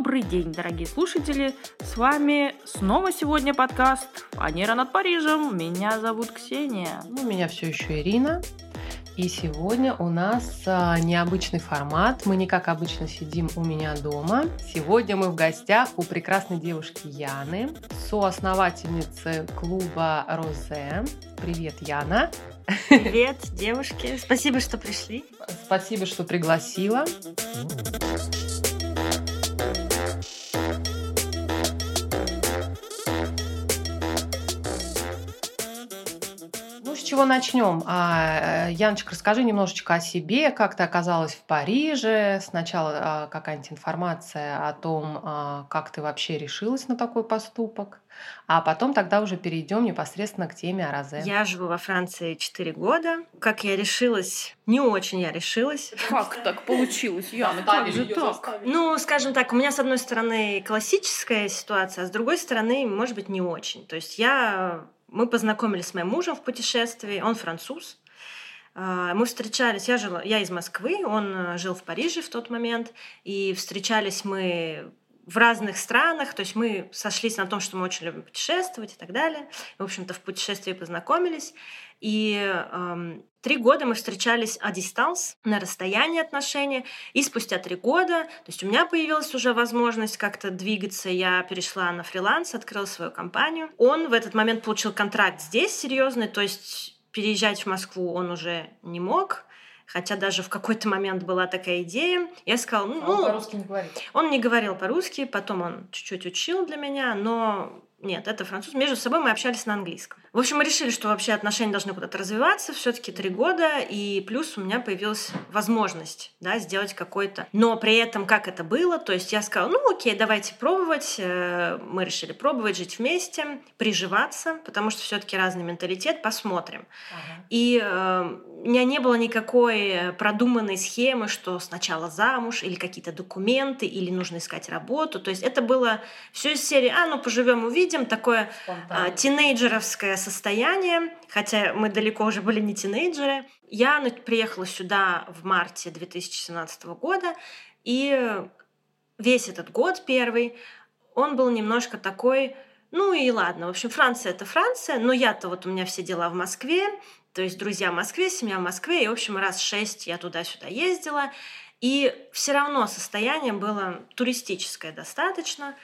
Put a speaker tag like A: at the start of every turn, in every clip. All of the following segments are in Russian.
A: Добрый день, дорогие слушатели! С вами снова сегодня подкаст «Фанера над Парижем». Меня зовут Ксения.
B: Ну, меня все еще Ирина. И сегодня у нас а, необычный формат. Мы не как обычно сидим у меня дома. Сегодня мы в гостях у прекрасной девушки Яны, соосновательницы клуба Розе. Привет, Яна.
C: Привет, девушки. Спасибо, что пришли.
B: Спасибо, что пригласила. Чего начнем? А, э, Яночка, расскажи немножечко о себе, как ты оказалась в Париже. Сначала а, какая-нибудь информация о том, а, как ты вообще решилась на такой поступок. А потом тогда уже перейдем непосредственно к теме о Розе.
C: Я живу во Франции 4 года. Как я решилась? Не очень я решилась.
A: Как так получилось, Яна? Как же так?
C: Ну, скажем так, у меня с одной стороны классическая ситуация, а с другой стороны, может быть, не очень. То есть я мы познакомились с моим мужем в путешествии, он француз. А, мы встречались, я жила, я из Москвы, он э, жил в Париже в тот момент, и встречались мы в разных странах, то есть мы сошлись на том, что мы очень любим путешествовать и так далее. В общем-то, в путешествии познакомились. И эм, три года мы встречались о дистанс, на расстоянии отношения. И спустя три года, то есть у меня появилась уже возможность как-то двигаться, я перешла на фриланс, открыла свою компанию. Он в этот момент получил контракт здесь серьезный, то есть переезжать в Москву он уже не мог. Хотя даже в какой-то момент была такая идея. Я сказала, ну...
B: А он по-русски не говорит.
C: Он не говорил по-русски, потом он чуть-чуть учил для меня, но нет, это француз. Между собой мы общались на английском. В общем, мы решили, что вообще отношения должны куда-то развиваться, все-таки три года, и плюс у меня появилась возможность, да, сделать какой-то. Но при этом, как это было, то есть я сказала, ну окей, давайте пробовать. Э, мы решили пробовать жить вместе, приживаться, потому что все-таки разный менталитет, посмотрим. Ага. И э, у меня не было никакой продуманной схемы, что сначала замуж, или какие-то документы, или нужно искать работу. То есть это было все из серии, а, ну поживем, увидим, видим, такое а, тинейджеровское состояние, хотя мы далеко уже были не тинейджеры. Я приехала сюда в марте 2017 года, и весь этот год первый, он был немножко такой, ну и ладно, в общем, Франция это Франция, но я-то вот у меня все дела в Москве, то есть друзья в Москве, семья в Москве, и, в общем, раз шесть я туда-сюда ездила, и все равно состояние было туристическое достаточно.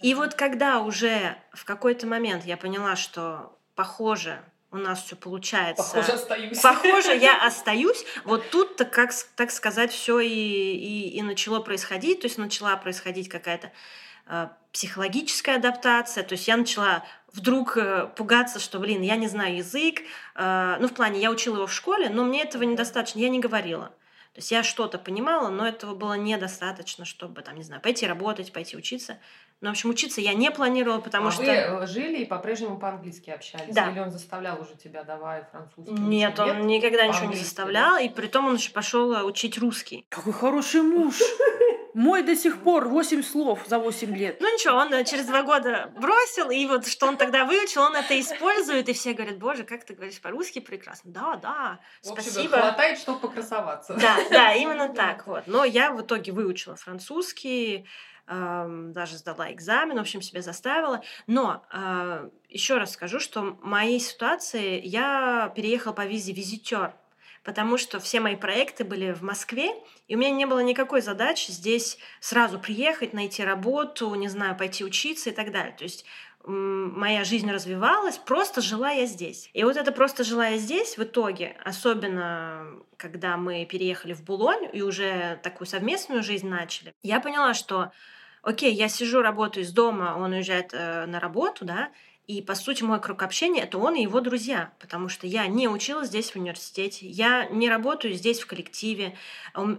C: И вот когда уже в какой-то момент я поняла, что похоже, у нас все получается.
B: Похоже, остаюсь.
C: Похоже, я остаюсь. Вот тут-то, как так сказать, все и, и, и начало происходить. То есть начала происходить какая-то э, психологическая адаптация. То есть я начала вдруг э, пугаться, что, блин, я не знаю язык. Э, ну, в плане, я учила его в школе, но мне этого недостаточно. Я не говорила. То есть я что-то понимала, но этого было недостаточно, чтобы, там, не знаю, пойти работать, пойти учиться. Ну, в общем, учиться я не планировала, потому
B: а
C: что...
B: вы э, жили и по-прежнему по-английски общались?
C: Да.
B: Или он заставлял уже тебя, давай французский?
C: Нет, он никогда ничего не заставлял, да? и при том он еще пошел э, учить русский.
A: Какой хороший муж! Мой до сих пор 8 слов за 8 лет.
C: Ну ничего, он э, через два года бросил, и вот что он тогда выучил, он это использует, и все говорят, боже, как ты говоришь по-русски прекрасно. Да, да, спасибо. В общем,
B: хватает, чтобы покрасоваться.
C: Да, да, именно так вот. Но я в итоге выучила французский, даже сдала экзамен, в общем, себя заставила. Но э, еще раз скажу, что в моей ситуации я переехала по визе визитер, потому что все мои проекты были в Москве, и у меня не было никакой задачи здесь сразу приехать, найти работу, не знаю, пойти учиться и так далее. То есть моя жизнь развивалась, просто жила я здесь. И вот это просто жила я здесь в итоге, особенно когда мы переехали в Булонь и уже такую совместную жизнь начали, я поняла, что окей, я сижу, работаю из дома, он уезжает э, на работу, да, и, по сути, мой круг общения — это он и его друзья, потому что я не училась здесь в университете, я не работаю здесь в коллективе,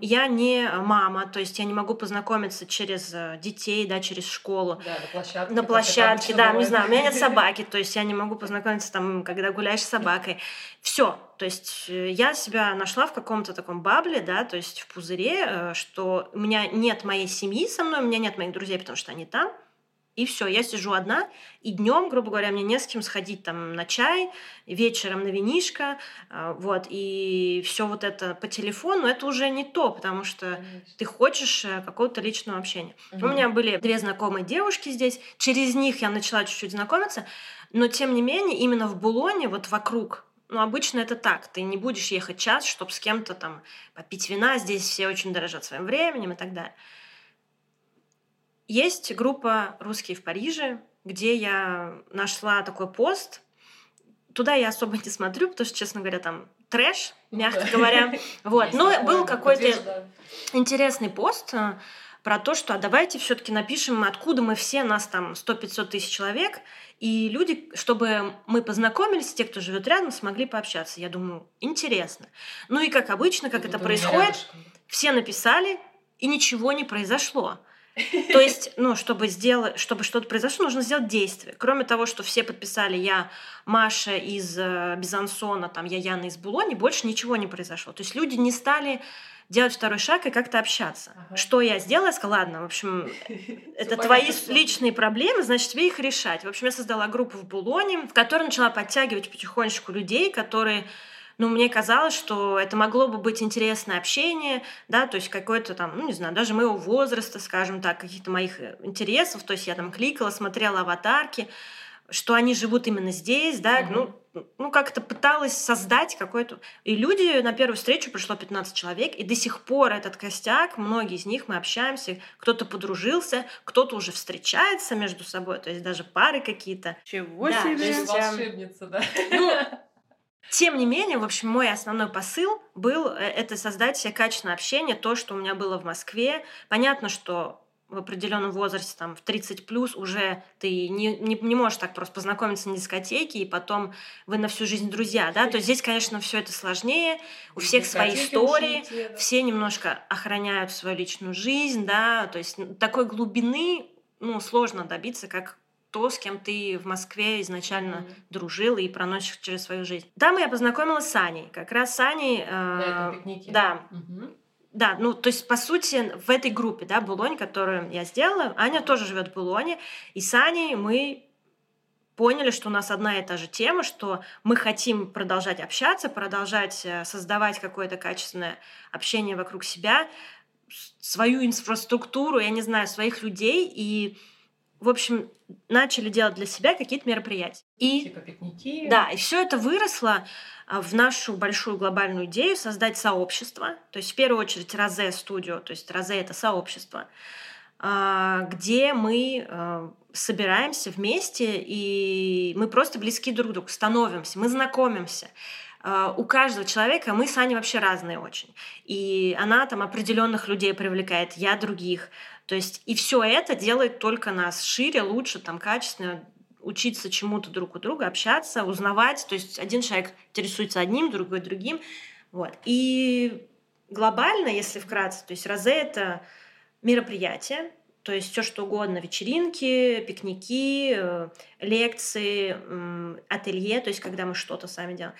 C: я не мама, то есть я не могу познакомиться через э, детей, да, через школу.
B: Да, на площадке.
C: На площадке, да, не знаю, у меня нет собаки, то есть я не могу познакомиться там, когда гуляешь с собакой. Все, то есть э, я себя нашла в каком-то таком бабле, да, то есть в пузыре, э, что у меня нет моей семьи со мной, у меня нет моих друзей, потому что они там, и все, я сижу одна, и днем, грубо говоря, мне не с кем сходить там на чай, вечером на винишко, а, вот, и все вот это по телефону, это уже не то, потому что Конечно. ты хочешь э, какого-то личного общения. Угу. У меня были две знакомые девушки здесь, через них я начала чуть-чуть знакомиться, но тем не менее именно в Булоне, вот вокруг ну, обычно это так. Ты не будешь ехать час, чтобы с кем-то там попить вина. Здесь все очень дорожат своим временем и так далее. Есть группа «Русские в Париже», где я нашла такой пост. Туда я особо не смотрю, потому что, честно говоря, там трэш, мягко говоря. Вот. Но был какой-то интересный пост э, про то, что а давайте все-таки напишем, откуда мы все, нас там 100-500 тысяч человек, и люди, чтобы мы познакомились, те, кто живет рядом, смогли пообщаться. Я думаю, интересно. Ну и как обычно, как это происходит, все написали, и ничего не произошло. То есть, ну, чтобы сделать, чтобы что-то произошло, нужно сделать действие. Кроме того, что все подписали я Маша из э, Бизансона, там я Яна из Булони, больше ничего не произошло. То есть люди не стали делать второй шаг и как-то общаться. Ага. Что я сделала? Я сказала, ладно, в общем, это твои личные проблемы, значит, тебе их решать. В общем, я создала группу в Булоне, в которой начала подтягивать потихонечку людей, которые ну, мне казалось, что это могло бы быть интересное общение, да, то есть какое-то там, ну, не знаю, даже моего возраста, скажем так, каких-то моих э, интересов, то есть я там кликала, смотрела аватарки, что они живут именно здесь, да, mm-hmm. ну, ну, как-то пыталась создать какой-то... И люди, на первую встречу пришло 15 человек, и до сих пор этот костяк, многие из них мы общаемся, кто-то подружился, кто-то уже встречается между собой, то есть даже пары какие-то.
A: Чего да, себе!
B: Есть, волшебница, да?
C: Ну, тем не менее, в общем, мой основной посыл был э, это создать себе качественное общение, то, что у меня было в Москве. Понятно, что в определенном возрасте, там, в 30 плюс, уже ты не, не, не можешь так просто познакомиться на дискотеке, и потом вы на всю жизнь друзья, да, то есть здесь, конечно, все это сложнее, у всех свои истории, да. все немножко охраняют свою личную жизнь, да, то есть такой глубины, ну, сложно добиться, как то, с кем ты в Москве изначально mm-hmm. дружил и проносишь через свою жизнь. Там я познакомилась с Аней. Как раз с Аней...
B: Э.
C: Да. Mm-hmm. Да, ну, то есть, по сути, в этой группе, да, Булонь, которую я сделала, Аня тоже живет в Булоне, и с Аней мы поняли, что у нас одна и та же тема, что мы хотим продолжать общаться, продолжать э, создавать какое-то качественное общение вокруг себя, свою инфраструктуру, я не знаю, своих людей, и в общем, начали делать для себя какие-то мероприятия.
B: И, типа пикники.
C: Да, и все это выросло а, в нашу большую глобальную идею создать сообщество. То есть, в первую очередь, Розе студио, то есть Розе это сообщество, а, где мы а, собираемся вместе, и мы просто близки друг к другу, становимся, мы знакомимся. У каждого человека мы с Аней вообще разные очень. И она там определенных людей привлекает, я других. То есть и все это делает только нас шире, лучше, там, качественно, учиться чему-то друг у друга, общаться, узнавать. То есть один человек интересуется одним, другой другим. Вот. И глобально, если вкратце, то есть Розе — это мероприятие, то есть все что угодно, вечеринки, пикники, э, лекции, ателье, то есть когда мы что-то сами делаем.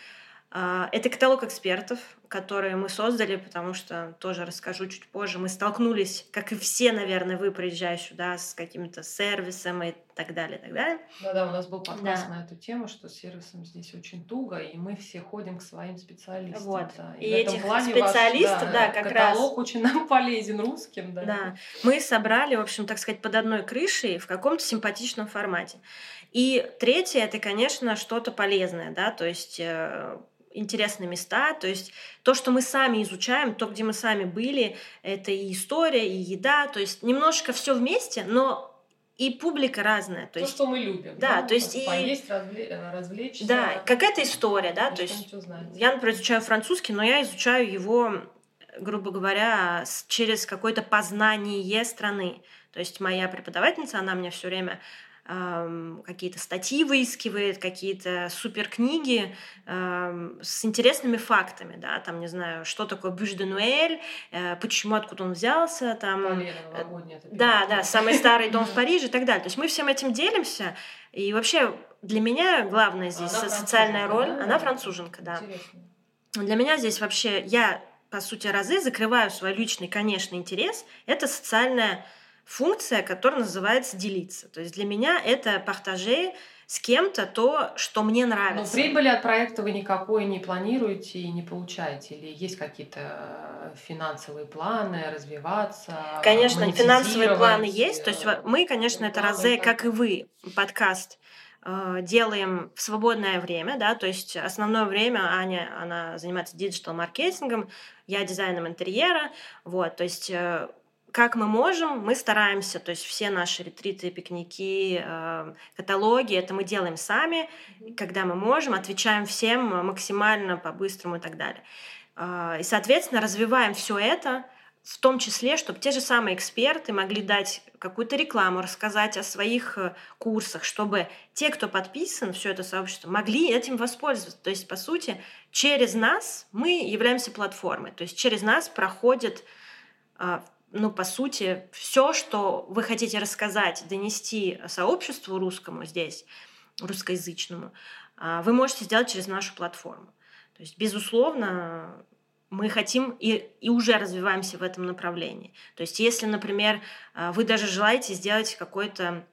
C: А, это каталог экспертов, которые мы создали, потому что, тоже расскажу чуть позже, мы столкнулись, как и все, наверное, вы, приезжая сюда, с каким-то сервисом и так далее, и так далее.
B: Да-да, у нас был подкаст да. на эту тему, что с сервисом здесь очень туго, и мы все ходим к своим специалистам.
C: Вот.
B: Да.
C: И, и этих специалистов, ваш, да, да, как
B: каталог
C: раз...
B: Каталог очень нам полезен русским, да.
C: Да. Мы собрали, в общем, так сказать, под одной крышей в каком-то симпатичном формате. И третье, это, конечно, что-то полезное, да, то есть э, интересные места. То есть то, что мы сами изучаем, то, где мы сами были, это и история, и еда. То есть немножко все вместе, но и публика разная. То,
B: то
C: есть,
B: что мы любим.
C: Да, да? то есть и...
B: Поесть, развлечь, э, развлечься.
C: Да, какая-то история, да. То есть я, например, изучаю французский, но я изучаю его, грубо говоря, через какое-то познание страны. То есть моя преподавательница, она мне все время какие-то статьи выискивает, какие-то супер книги с интересными фактами, да, там, не знаю, что такое Бюж де Нуэль, э, почему, откуда он взялся, там... Э, да, да, самый старый дом в Париже и так далее. То есть мы всем этим делимся, и вообще для меня главное здесь она социальная роль, да? она француженка, да.
B: Интересно.
C: Для меня здесь вообще, я, по сути, разы закрываю свой личный, конечно, интерес, это социальная функция, которая называется делиться. То есть для меня это партаже с кем-то то, что мне нравится.
B: Но прибыли от проекта вы никакой не планируете и не получаете? Или есть какие-то э, финансовые планы развиваться?
C: Конечно, финансовые планы есть. То есть мы, конечно, это разы, как и вы, подкаст э, делаем в свободное время, да, то есть основное время Аня, она занимается диджитал-маркетингом, я дизайном интерьера, вот, то есть э, как мы можем, мы стараемся, то есть все наши ретриты, пикники, э, каталоги, это мы делаем сами, когда мы можем, отвечаем всем максимально по-быстрому и так далее. Э, и, соответственно, развиваем все это, в том числе, чтобы те же самые эксперты могли дать какую-то рекламу, рассказать о своих э, курсах, чтобы те, кто подписан, все это сообщество, могли этим воспользоваться. То есть, по сути, через нас мы являемся платформой, то есть через нас проходит ну, по сути, все, что вы хотите рассказать, донести сообществу русскому здесь, русскоязычному, а, вы можете сделать через нашу платформу. То есть, безусловно, мы хотим и, и уже развиваемся в этом направлении. То есть, если, например, а, вы даже желаете сделать какой-то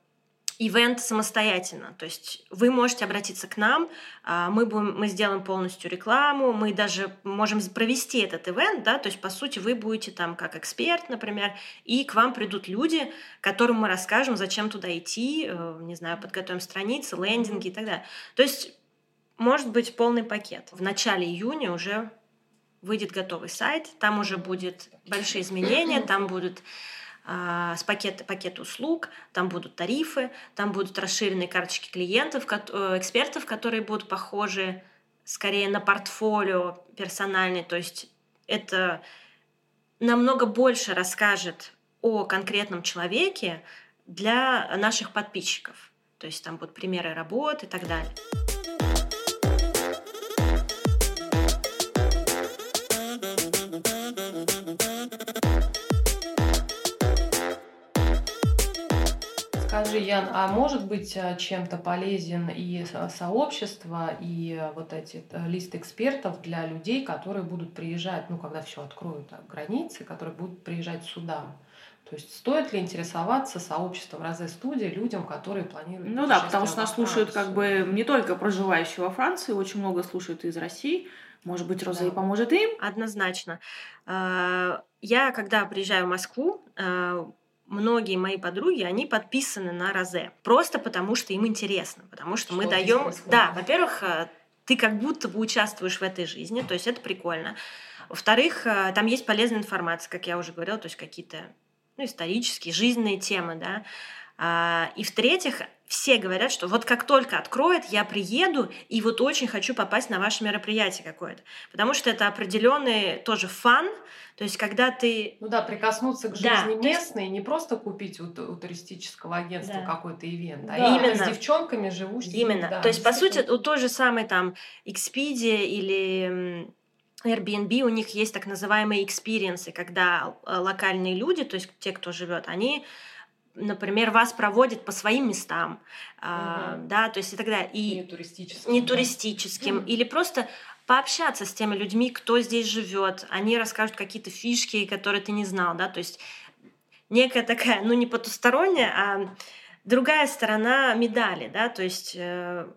C: ивент самостоятельно. То есть вы можете обратиться к нам, а, мы, будем, мы сделаем полностью рекламу, мы даже можем провести этот ивент, да, то есть по сути вы будете там как эксперт, например, и к вам придут люди, которым мы расскажем, зачем туда идти, э, не знаю, подготовим страницы, лендинги и так далее. То есть может быть полный пакет. В начале июня уже выйдет готовый сайт, там уже будет большие изменения, там будут с пакет, пакет услуг, там будут тарифы, там будут расширенные карточки клиентов, э, экспертов, которые будут похожи скорее на портфолио персональный, то есть это намного больше расскажет о конкретном человеке для наших подписчиков. То есть там будут примеры работы и так далее.
B: Скажи, Ян, а может быть э, чем-то полезен и сообщество, и э, вот эти э, листы экспертов для людей, которые будут приезжать, ну, когда все откроют границы, которые будут приезжать сюда? То есть стоит ли интересоваться сообществом Розе студии людям, которые планируют
A: Ну да, потому что нас слушают как бы не только проживающие во Франции, очень много слушают из России. Может быть, Розе да. поможет им?
C: Однозначно. Я, когда приезжаю в Москву, многие мои подруги, они подписаны на Розе. Просто потому, что им интересно. Потому что, что мы даем... Да, во-первых, э, ты как будто бы участвуешь в этой жизни, то есть это прикольно. Во-вторых, э, там есть полезная информация, как я уже говорила, то есть какие-то ну, исторические, жизненные темы, да. А, и в-третьих, все говорят, что вот как только откроет, я приеду и вот очень хочу попасть на ваше мероприятие какое-то. Потому что это определенный тоже фан, то есть когда ты...
B: Ну да, прикоснуться к жизни да, местной, есть... не просто купить у, у туристического агентства да. какой-то event, а да. именно с девчонками живущими.
C: Именно. Да, то есть, по сути, у той же самой там Expedia или Airbnb, у них есть так называемые experience ы, когда э, локальные люди, то есть те, кто живет, они например, вас проводят по своим местам, угу. да, то есть и тогда
B: и не туристическим,
C: не туристическим да. или просто пообщаться с теми людьми, кто здесь живет, они расскажут какие-то фишки, которые ты не знал, да, то есть некая такая, ну не потусторонняя, а другая сторона медали, да, то есть э,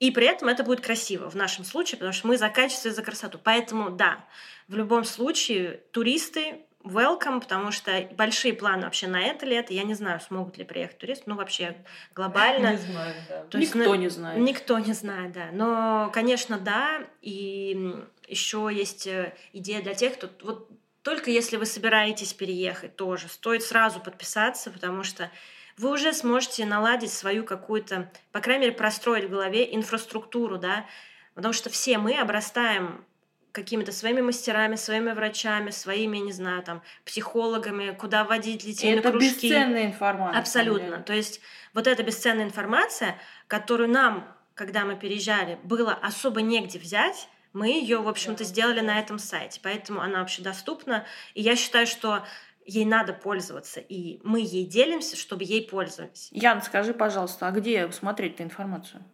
C: и при этом это будет красиво в нашем случае, потому что мы за качество и за красоту. Поэтому да, в любом случае туристы welcome, потому что большие планы вообще на это лето. Я не знаю, смогут ли приехать туристы, ну вообще глобально.
B: Не знаю, да.
A: То никто есть, не знает.
C: Никто не знает, да. Но, конечно, да. И еще есть э, идея для тех, кто вот только если вы собираетесь переехать, тоже стоит сразу подписаться, потому что вы уже сможете наладить свою какую-то, по крайней мере, простроить в голове инфраструктуру, да, потому что все мы обрастаем какими-то своими мастерами, своими врачами, своими, не знаю, там, психологами, куда водить детей
A: это
C: на кружки.
A: Это бесценная информация.
C: Абсолютно. То есть вот эта бесценная информация, которую нам, когда мы переезжали, было особо негде взять, мы ее, в общем-то, сделали на этом сайте. Поэтому она вообще доступна. И я считаю, что ей надо пользоваться, и мы ей делимся, чтобы ей пользовались.
A: Ян, скажи, пожалуйста, а где смотреть эту информацию?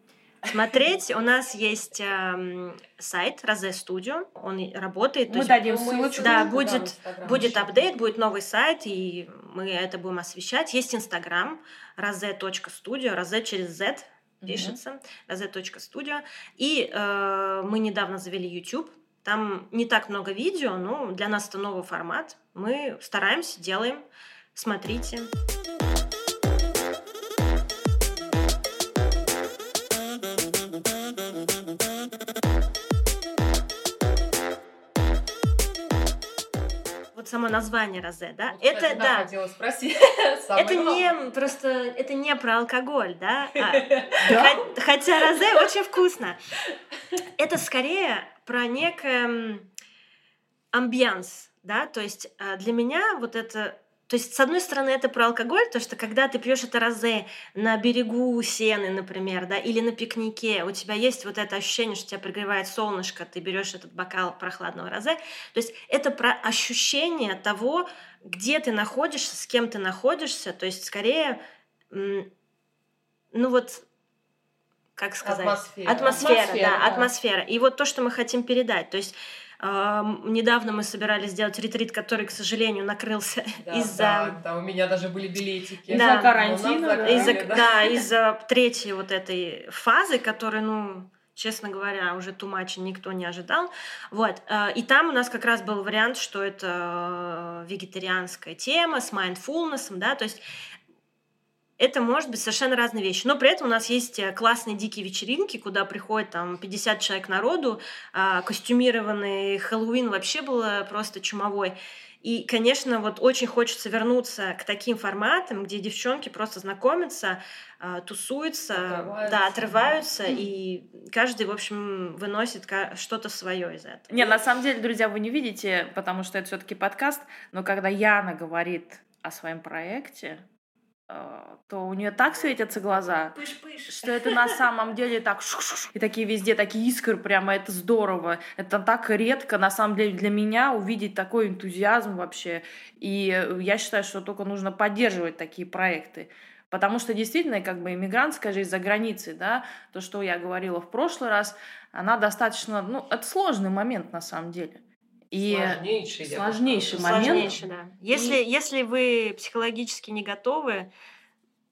C: Смотреть. У нас есть эм, сайт Розе Студио, он работает.
A: Мы дадим ссылочку.
C: Да, будет, будет апдейт, будет новый сайт, и мы это будем освещать. Есть Инстаграм, roze.studio, розе через Z пишется, roze.studio. И э, мы недавно завели YouTube, там не так много видео, но для нас это новый формат. Мы стараемся, делаем. Смотрите. Само название розе, да?
B: Вот, кстати,
C: это да.
B: хотела спросить.
C: Это не просто это не про алкоголь, да? А, хо- Хотя розе очень вкусно. Это скорее про некое амбианс, да? То есть а, для меня вот это то есть, с одной стороны, это про алкоголь, то что когда ты пьешь это розе на берегу сены, например, да, или на пикнике, у тебя есть вот это ощущение, что тебя пригревает солнышко, ты берешь этот бокал прохладного розе. То есть это про ощущение того, где ты находишься, с кем ты находишься, то есть скорее, ну вот, как сказать?
B: Атмосфера.
C: Атмосфера,
B: Атмосфера,
C: да,
B: да.
C: атмосфера. И вот то, что мы хотим передать. То есть недавно мы собирались сделать ретрит, который, к сожалению, накрылся
B: Да,
C: из-за
B: да, да, у меня даже были билетики.
C: Да.
A: Из-за карантина,
B: Но нам
A: да.
B: закрыли,
C: из-за,
B: да.
C: да, из-за третьей вот этой фазы, которая, ну, честно говоря, уже тумача никто не ожидал. Вот. э, И там у нас как раз был вариант, что это э, вегетарианская тема с mindfulness, да, то есть это может быть совершенно разные вещи. Но при этом у нас есть э, классные дикие вечеринки, куда приходит там 50 человек народу, а, костюмированный Хэллоуин вообще было просто чумовой. И, конечно, вот очень хочется вернуться к таким форматам, где девчонки просто знакомятся, а, тусуются,
B: Отрываются.
C: да, отрываются, и каждый, в общем, выносит что-то свое из этого.
A: Не, на самом деле, друзья, вы не видите, потому что это все-таки подкаст, но когда Яна говорит о своем проекте, то у нее так светятся глаза,
C: Пыш-пыш.
A: что это на самом деле так и такие везде такие искры прямо это здорово это так редко на самом деле для меня увидеть такой энтузиазм вообще и э, я считаю что только нужно поддерживать такие проекты Потому что действительно, как бы иммигрантская жизнь за границей, да, то, что я говорила в прошлый раз, она достаточно, ну, это сложный момент на самом деле. И
B: Сложнейший.
A: сложнейший момент.
C: Сложнейший, да. Если, если вы психологически не готовы,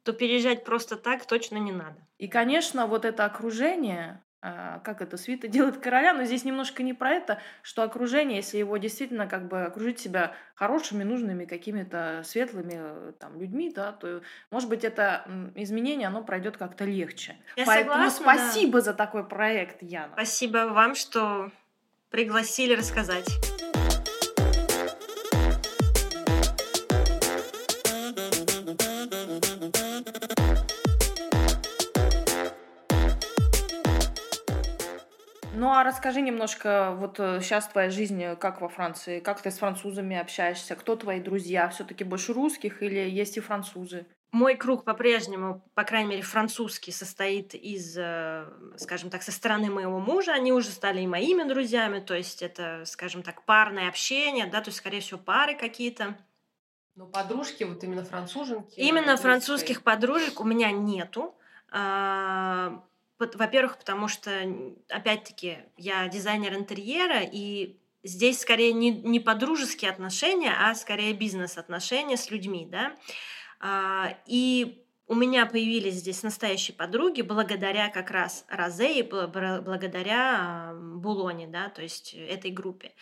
C: то переезжать просто так точно не надо.
A: И, конечно, вот это окружение, а, как это, свита делает короля, но здесь немножко не про это, что окружение, если его действительно как бы окружить себя хорошими, нужными, какими-то светлыми э, там людьми, да, то, может быть, это изменение, оно пройдет как-то легче.
C: Я
A: Поэтому
C: согласна, да.
A: спасибо за такой проект, Яна.
C: Спасибо вам, что пригласили рассказать.
A: Ну а расскажи немножко, вот сейчас твоя жизнь э, как во Франции, как ты с французами общаешься, кто твои друзья, все-таки больше русских или есть и французы?
C: Мой круг по-прежнему, по крайней мере, французский, состоит из, э, скажем так, со стороны моего мужа. Они уже стали и моими друзьями, то есть это, скажем так, парное общение, да, то есть, скорее всего, пары какие-то.
B: Ну, подружки, вот именно француженки.
C: Именно французских подружек у меня нету. А, Во-первых, потому что, опять-таки, я дизайнер интерьера, и здесь скорее не, не подружеские отношения, а скорее бизнес-отношения с людьми, да. А, И у меня появились здесь настоящие подруги благодаря как раз Розе и благодаря Булоне, да, то есть этой группе.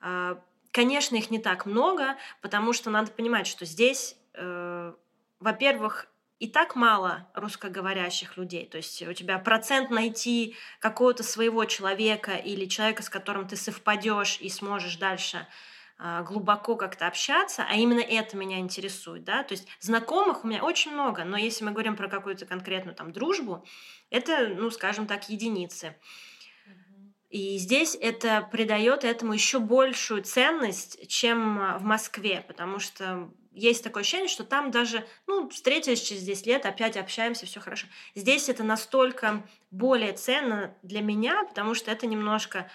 C: А, Конечно, их не так много, потому что надо понимать, что здесь, э, во-первых, и так мало русскоговорящих людей. То есть у тебя процент найти какого-то своего человека или человека, с которым ты совпадешь и сможешь дальше глубоко как-то общаться, а именно это меня интересует, да, то есть знакомых у меня очень много, но если мы говорим про какую-то конкретную там дружбу, это, ну, скажем так, единицы. И здесь это придает этому еще большую ценность, чем а, в Москве, потому что есть такое ощущение, что там даже, ну, встретились через 10 лет, опять общаемся, все хорошо. Здесь это настолько более ценно для меня, потому что это немножко,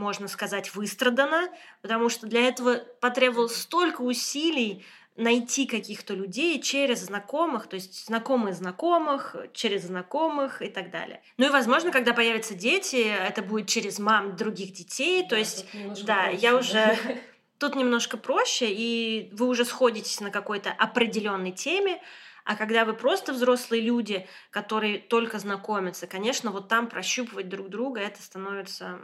C: можно сказать, выстрадано, потому что для этого потребовалось столько усилий найти каких-то людей через знакомых, то есть знакомые знакомых, через знакомых и так далее. Ну и, возможно, когда появятся дети, это будет через мам других детей, то есть, да, проще, я уже... Тут немножко проще, и вы уже сходитесь на какой-то определенной теме, а когда вы просто взрослые люди, которые только знакомятся, конечно, вот там прощупывать друг друга, это становится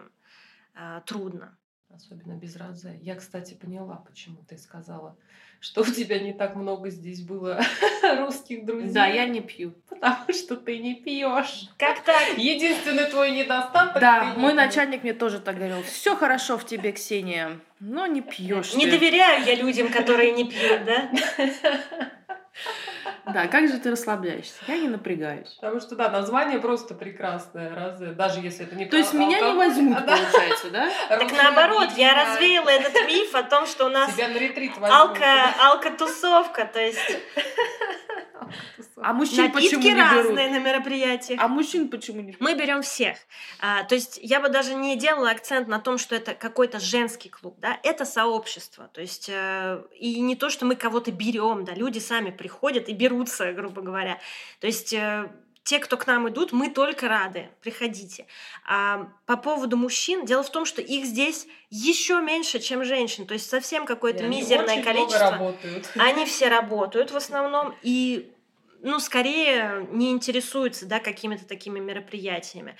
C: э, трудно.
B: Особенно без раза. Я, кстати, поняла, почему ты сказала, что у тебя не так много здесь было русских друзей.
A: Да, я не пью.
B: Потому что ты не пьешь.
C: Как так?
B: Единственный твой недостаток.
A: Да, мой начальник мне тоже так говорил. Все хорошо в тебе, Ксения, но не пьешь.
C: Не доверяю я людям, которые не пьют, да?
A: Да, как же ты расслабляешься? Я не напрягаюсь.
B: Потому что, да, название просто прекрасное, раз, даже если это не
A: То есть меня не возьмут, получается, да?
C: Так наоборот, я развеяла этот миф о том, что у нас алка-тусовка, то есть
A: а мужчин почему не берут?
C: разные на мероприятиях.
A: А мужчин почему не берут?
C: Мы берем всех. А, то есть я бы даже не делала акцент на том, что это какой-то женский клуб, да, это сообщество. То есть э, и не то, что мы кого-то берем, да, люди сами приходят и берутся, грубо говоря. То есть э, те, кто к нам идут, мы только рады. Приходите. А по поводу мужчин, дело в том, что их здесь еще меньше, чем женщин. То есть совсем какое-то мизерное количество. Они все работают в основном. И ну, скорее не интересуются, да, какими-то такими мероприятиями.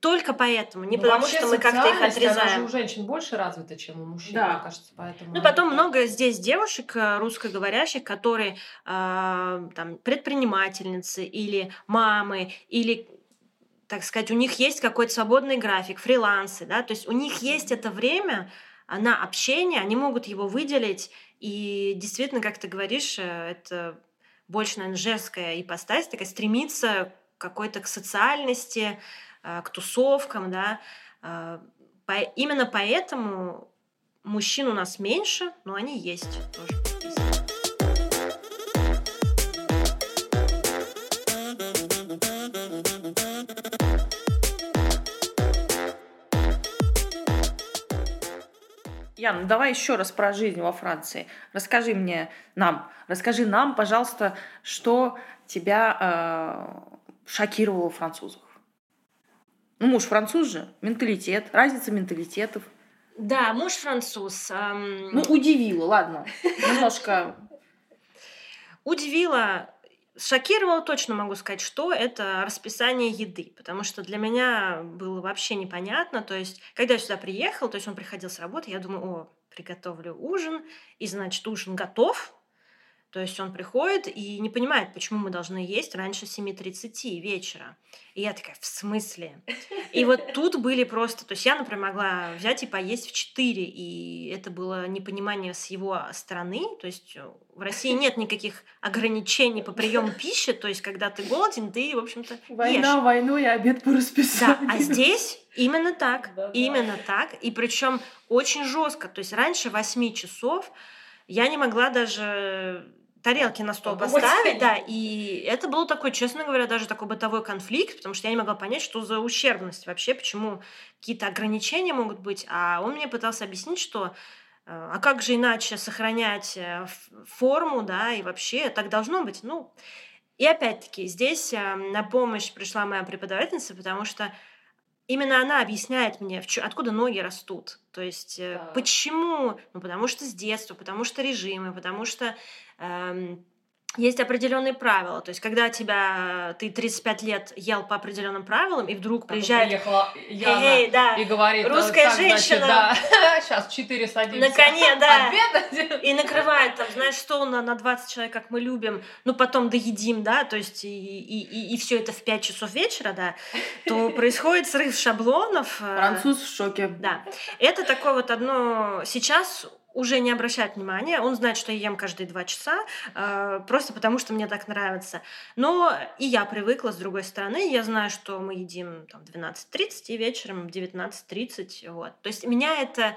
C: Только поэтому, не ну, потому что мы как-то их отрезаем. Она
B: же у женщин больше развита, чем у мужчин, да. мне кажется, поэтому.
C: Ну потом много здесь девушек э, русскоговорящих, которые э, там предпринимательницы или мамы или так сказать, у них есть какой-то свободный график, фрилансы, да, то есть у них есть это время на общение, они могут его выделить, и действительно, как ты говоришь, э, это больше, наверное, женская ипостась, такая стремится какой-то к социальности, к тусовкам, да. Э, именно поэтому мужчин у нас меньше, но они есть тоже.
A: Ян, ну давай еще раз про жизнь во Франции. Расскажи мне, нам, расскажи нам, пожалуйста, что тебя э, шокировало в французах. Ну, муж француз же, менталитет, разница менталитетов.
C: Да, муж француз. Эм...
A: Ну, удивило, ладно. Немножко...
C: Удивило Шокировало точно могу сказать, что это расписание еды, потому что для меня было вообще непонятно. То есть, когда я сюда приехал, то есть он приходил с работы, я думаю, о, приготовлю ужин, и значит ужин готов, то есть он приходит и не понимает, почему мы должны есть раньше 7.30 вечера. И я такая, в смысле? И вот тут были просто... То есть я, например, могла взять и поесть в 4, и это было непонимание с его стороны. То есть в России нет никаких ограничений по приему пищи. То есть когда ты голоден, ты, в общем-то,
A: Война, ешь. войну и обед по расписанию.
C: Да, а здесь именно так. Да, именно да. так. И причем очень жестко. То есть раньше 8 часов я не могла даже тарелки на стол поставить, да, и это был такой, честно говоря, даже такой бытовой конфликт, потому что я не могла понять, что за ущербность вообще, почему какие-то ограничения могут быть, а он мне пытался объяснить, что э, а как же иначе сохранять э, форму, да, и вообще так должно быть, ну, и опять-таки здесь э, на помощь пришла моя преподавательница, потому что именно она объясняет мне, откуда ноги растут. То есть да. почему? Ну, потому что с детства, потому что режимы, потому что эм, есть определенные правила. То есть, когда тебя ты 35 лет ел по определенным правилам, и вдруг а приезжает
B: приехала Яна эй, да, и говорит,
C: русская так, женщина,
B: значит, да, сейчас 4 садимся.
C: На коне, да. И накрывает там, знаешь, стол на, на 20 человек, как мы любим, ну потом доедим, да, то есть и, и, и, и все это в 5 часов вечера, да, то происходит срыв шаблонов.
A: Э, Француз в шоке.
C: Да. Это такое вот одно... Сейчас уже не обращает внимания, он знает, что я ем каждые два часа, э, просто потому что мне так нравится. Но и я привыкла, с другой стороны, я знаю, что мы едим там 12.30 и вечером 19.30, вот. То есть меня это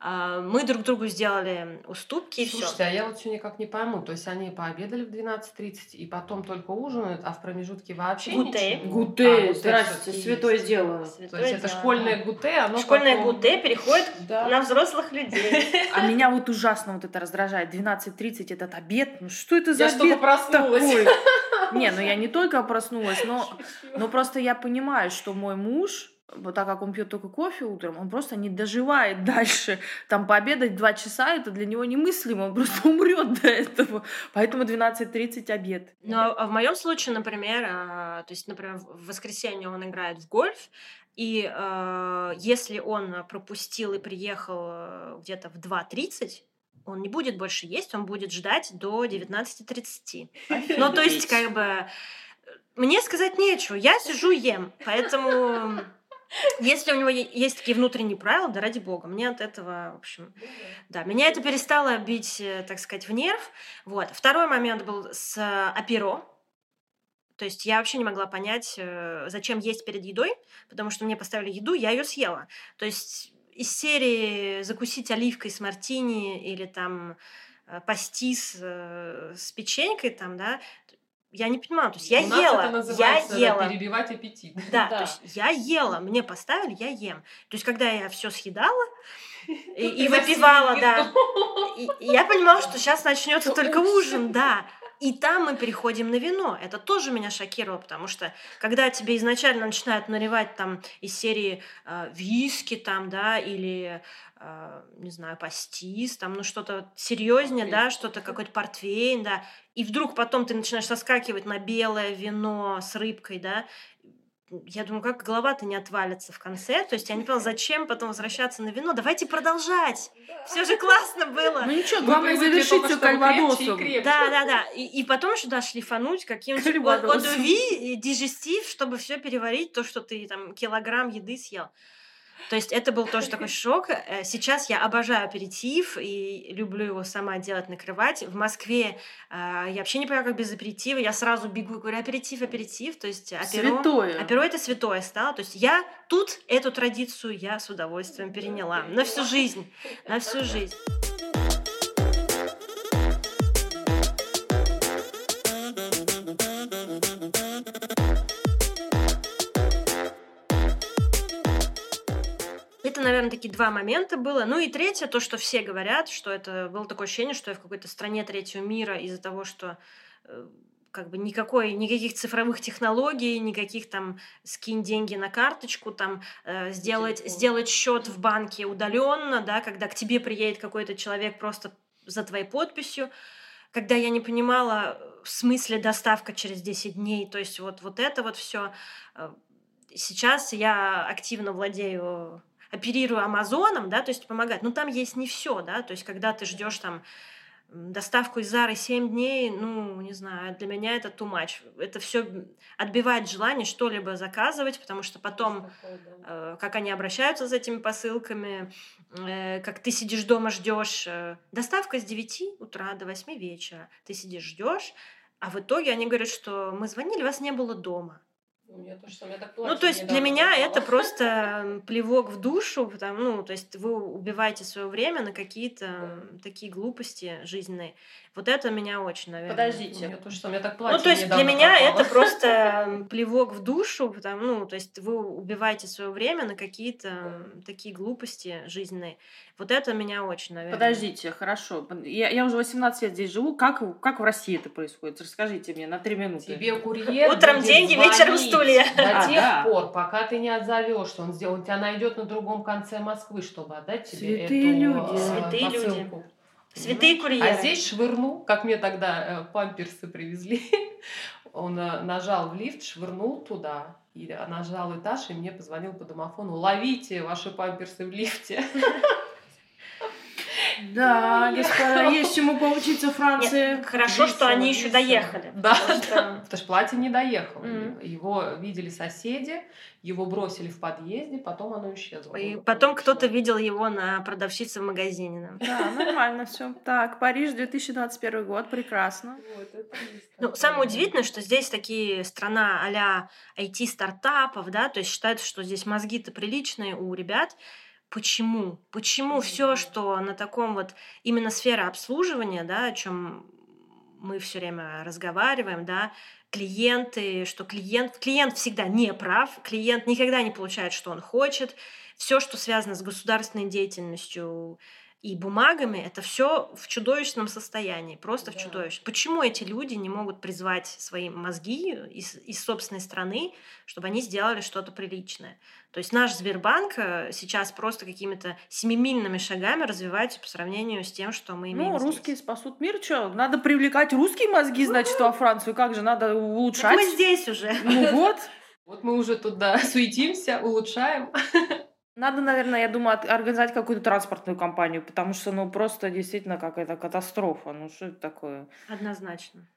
C: мы друг другу сделали уступки и все.
B: Слушайте, а я вот все никак не пойму. То есть они пообедали в 12.30 и потом только ужинают, а в промежутке вообще
C: Гуте.
B: ничего?
A: Гуте,
B: А,
A: здрасте,
B: всё-таки
A: святое
B: есть.
A: дело.
C: Святое
B: То есть это
C: дело.
B: школьное гуте, оно
C: Школьное
B: потом-
C: гуте переходит
A: Да.
C: на взрослых людей.
A: А меня вот ужасно вот это раздражает. 12.30 этот обед. Ну что это за
B: Я
A: обед
B: что-то проснулась.
A: такой? Не, ну я не только проснулась, но, но просто я понимаю, что мой муж, вот так как он пьет только кофе утром, он просто не доживает дальше. Там пообедать два часа, это для него немыслимо, он просто умрет до этого. Поэтому 12.30 обед.
C: Ну, а в моем случае, например, а, то есть, например, в воскресенье он играет в гольф, и э, если он пропустил и приехал э, где-то в 2.30, он не будет больше есть, он будет ждать до 19.30. Ну, то есть, как бы, э, мне сказать нечего, я сижу ем, поэтому... Если у него есть такие внутренние правила, да ради бога, мне от этого, в общем, да, меня это перестало бить, э, так сказать, в нерв. Вот. Второй момент был с э, аперо. То есть я вообще не могла понять, э, зачем есть перед едой, потому что мне поставили еду, я ее съела. То есть из серии закусить оливкой с мартини или там э, пастис э, с печенькой там, да, я не понимала. То есть я
B: У нас
C: ела,
B: это называется
C: я ела.
B: перебивать аппетит.
C: Да,
A: Да.
C: то есть я ела, мне поставили, я ем. То есть когда я все съедала и, выпивала, да, и, я понимала, что сейчас начнется только ужин, да. И там мы переходим на вино. Это тоже меня шокировало, потому что когда тебе изначально начинают наливать там из серии э, виски там, да, или не знаю, пастис, там, ну что-то серьезнее, да, что-то какой-то портвейн, да, и вдруг потом ты начинаешь соскакивать на белое вино с рыбкой, да, я думаю, как голова-то не отвалится в конце. То есть я не поняла, зачем потом возвращаться на вино. Давайте продолжать. Все же классно было.
A: Ну ничего, главное завершить все кальвадосом.
C: Да, да, да. И, и потом еще да, шлифануть каким-нибудь одуви, дижестив, чтобы все переварить, то, что ты там килограмм еды съел. То есть это был тоже такой шок. Э, Сейчас я обожаю аперитив и люблю его сама делать, накрывать. В Москве э, я вообще не понимаю, как без аперитива. Я сразу бегу и говорю, аперитив, аперитив. То есть аперо...
A: Святое.
C: Аперо это святое стало. То есть я тут эту традицию я с удовольствием переняла. На всю жизнь. На всю жизнь. Наверное, такие два момента было. Ну и третье, то, что все говорят, что это было такое ощущение, что я в какой-то стране третьего мира из-за того, что э, как бы никакой, никаких цифровых технологий, никаких там скинь деньги на карточку, там э, сделать,
B: телефон.
C: сделать счет в банке удаленно, да, когда к тебе приедет какой-то человек просто за твоей подписью, когда я не понимала э, в смысле доставка через 10 дней, то есть вот, вот это вот все. Сейчас я активно владею оперирую Амазоном, да, то есть помогать. Но там есть не все, да, то есть когда ты ждешь там доставку из Зары 7 дней, ну, не знаю, для меня это too much. Это все отбивает желание что-либо заказывать, потому что потом, э, как они обращаются с этими посылками, э, как ты сидишь дома, ждешь. э, доставка с 9 утра до 8 вечера. Ты сидишь, ждешь, а в итоге они говорят, что мы звонили, вас не было дома.
B: У меня самое,
C: Ну, то есть для меня
B: попала.
C: это просто плевок в душу, потому, ну, то есть вы убиваете свое время на какие-то м, такие глупости жизненные. Вот это меня очень, наверное.
B: У
A: Подождите.
B: меня то же самое, я так плачу
C: Ну, то есть для меня
B: попала.
C: это просто плевок в душу, потому, ну, то есть вы убиваете свое время на какие-то такие глупости жизненные. Вот это меня очень, наверное.
A: Подождите, хорошо. Я, я уже 18 лет здесь живу. Как, как в России это происходит? Расскажите мне на три минуты.
B: Тебе курьер
C: Утром деньги, вечером стулья.
B: До
A: А,
B: тех
A: да.
B: пор, пока ты не отзовешь, что он сделал, он тебя найдет на другом конце Москвы, чтобы отдать тебе
A: Святые
B: эту
A: люди.
B: э,
C: Святые люди. Святые
B: Понимаешь?
C: курьеры.
B: А здесь швырнул, как мне тогда э, памперсы привезли. Он э, нажал в лифт, швырнул туда. И нажал этаж, и мне позвонил по домофону. Ловите ваши памперсы в лифте.
A: Да, господа, есть чему поучиться Франции.
C: Нет, хорошо, что
B: Весело,
C: они еще доехали.
B: Да,
C: потому что-
B: Потому что платье не доехало.
C: Мгм.
B: Его видели соседи, его бросили в подъезде, потом оно исчезло.
C: И
B: Было
C: потом кто-то видел его на продавщице в магазине. да.
A: Да, нормально все. Так, Париж, 2021 год, прекрасно.
C: Ну, самое удивительное, что здесь такие страна а IT-стартапов, да, то есть считается, что здесь мозги-то приличные у ребят. Почему? Почему все, что на таком вот именно сфера обслуживания, да, о чем мы все время разговариваем, да, клиенты, что клиент, клиент всегда не прав, клиент никогда не получает, что он хочет, все, что связано с государственной деятельностью, и бумагами это все в чудовищном состоянии, просто да. в чудовищном. Почему эти люди не могут призвать свои мозги из, из собственной страны, чтобы они сделали что-то приличное? То есть наш Сбербанк э, сейчас просто какими-то семимильными шагами развивается по сравнению с тем, что мы имеем
A: Ну, здесь. русские спасут мир, что? Надо привлекать русские мозги, значит, во Францию. Как же, надо улучшать. Так
C: мы здесь уже.
A: Ну вот.
B: Вот мы уже туда суетимся, улучшаем.
A: Надо, наверное, я думаю, организовать какую-то транспортную компанию, потому что, ну, просто действительно какая-то катастрофа. Ну, что это такое?
C: Однозначно.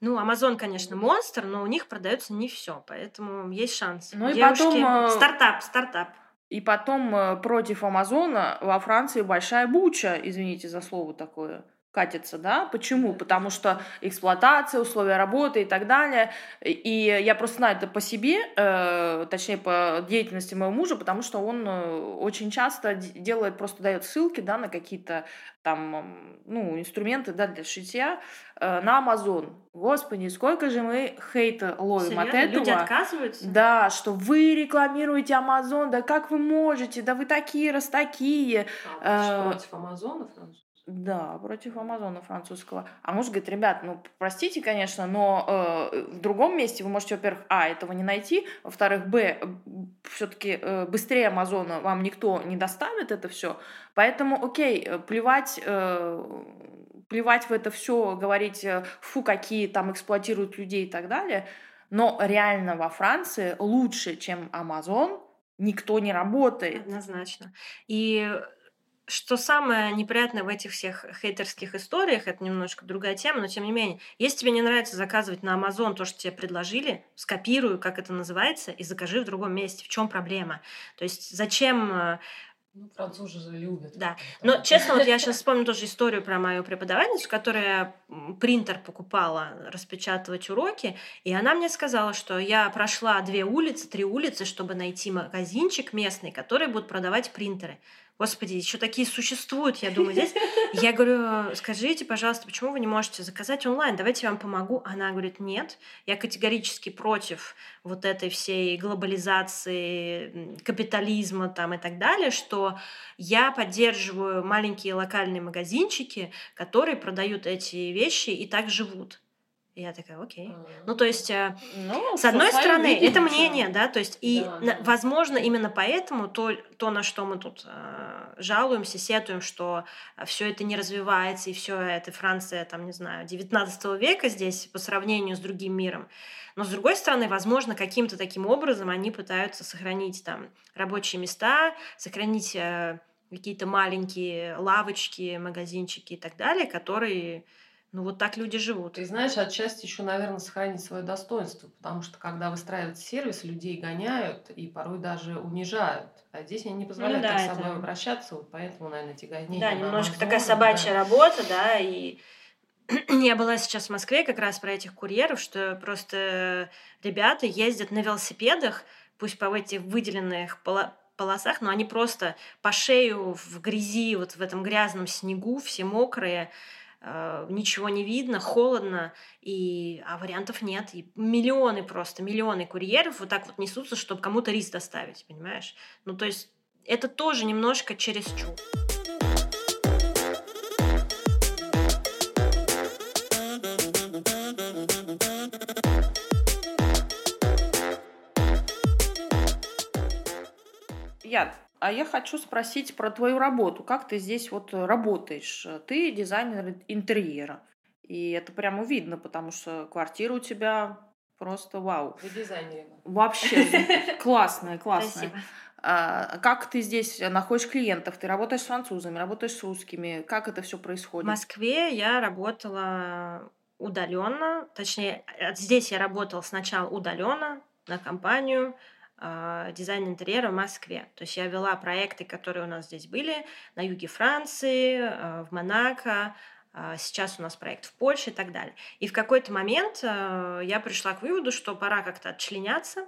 C: Ну, Amazon, конечно, монстр, но у них продается не все, поэтому есть шанс. Ну и Девушки, потом... Э, стартап, стартап.
A: И потом э, против Амазона во Франции большая буча, извините за слово такое катится, да? Почему? Потому что эксплуатация, условия работы и так далее. И я просто знаю это по себе, э, точнее по деятельности моего мужа, потому что он э, очень часто делает, просто дает ссылки, да, на какие-то там, ну, инструменты, да, для шитья э, на Amazon. Господи, сколько же мы хейта ловим Серьезно? от этого.
C: Люди отказываются?
A: Да, что вы рекламируете Amazon, да как вы можете, да вы такие, раз такие.
B: А, э, против Амазона,
A: да, против Амазона французского. А муж говорит, ребят, ну, простите, конечно, но э, в другом месте вы можете, во-первых, а, этого не найти, во-вторых, б, все-таки э, быстрее Амазона вам никто не доставит это все. Поэтому, окей, э, плевать, э, плевать в это все, говорить, э, фу, какие там эксплуатируют людей и так далее, но реально во Франции лучше, чем Амазон, никто не работает.
C: Однозначно. И что самое неприятное в этих всех хейтерских историях, это немножко другая тема, но тем не менее, если тебе не нравится заказывать на Amazon то, что тебе предложили, скопируй, как это называется, и закажи в другом месте. В чем проблема? То есть зачем э,
B: ну, французы же любят.
C: Да. Но, честно, вот я сейчас вспомню тоже историю про мою преподавательницу, которая принтер покупала распечатывать уроки, и она мне сказала, что я прошла две улицы, три улицы, чтобы найти магазинчик местный, который будет продавать принтеры. Господи, еще такие существуют, я думаю, здесь. Я говорю, скажите, пожалуйста, почему вы не можете заказать онлайн? Давайте я вам помогу. Она говорит, нет, я категорически против вот этой всей глобализации, капитализма там и так далее, что я поддерживаю маленькие локальные магазинчики, которые продают эти вещи и так живут. Я такая, окей. Ну, то есть, э, ну, с одной стороны, видим, это мнение, да, то есть, и, да, на, да. возможно, именно поэтому то, то, на что мы тут э, жалуемся, сетуем, что все это не развивается, и все это Франция, там, не знаю, 19 века здесь по сравнению с другим миром. Но, с другой стороны, возможно, каким-то таким образом они пытаются сохранить там рабочие места, сохранить э, какие-то маленькие лавочки, магазинчики и так далее, которые ну вот так люди живут.
B: И знаешь, отчасти еще, наверное, сохранить свое достоинство, потому что когда выстраивают сервис, людей гоняют и порой даже унижают. А здесь они не позволяют ну, да, так это... с собой обращаться, вот поэтому, наверное, эти гонения.
C: Да, немножко Амазон, такая собачья да. работа, да, и я была сейчас в Москве как раз про этих курьеров, что просто ребята ездят на велосипедах, пусть по этих выделенных полосах, но они просто по шею в грязи, вот в этом грязном снегу, все мокрые, ничего не видно, холодно, и, а вариантов нет. И миллионы просто, миллионы курьеров вот так вот несутся, чтобы кому-то рис доставить, понимаешь? Ну, то есть это тоже немножко через чересчур.
A: А я хочу спросить про твою работу. Как ты здесь вот работаешь? Ты дизайнер интерьера. И это прямо видно, потому что квартира у тебя просто вау.
B: Вы дизайнер.
A: Вообще классная, классная. Спасибо. А, как ты здесь находишь клиентов? Ты работаешь с французами, работаешь с русскими? Как это все происходит?
C: В Москве я работала удаленно, точнее, здесь я работала сначала удаленно на компанию, дизайн интерьера в Москве. То есть я вела проекты, которые у нас здесь были на юге Франции, а, в Монако, а, сейчас у нас проект в Польше и так далее. И в какой-то момент я пришла к выводу, что пора как-то отчленяться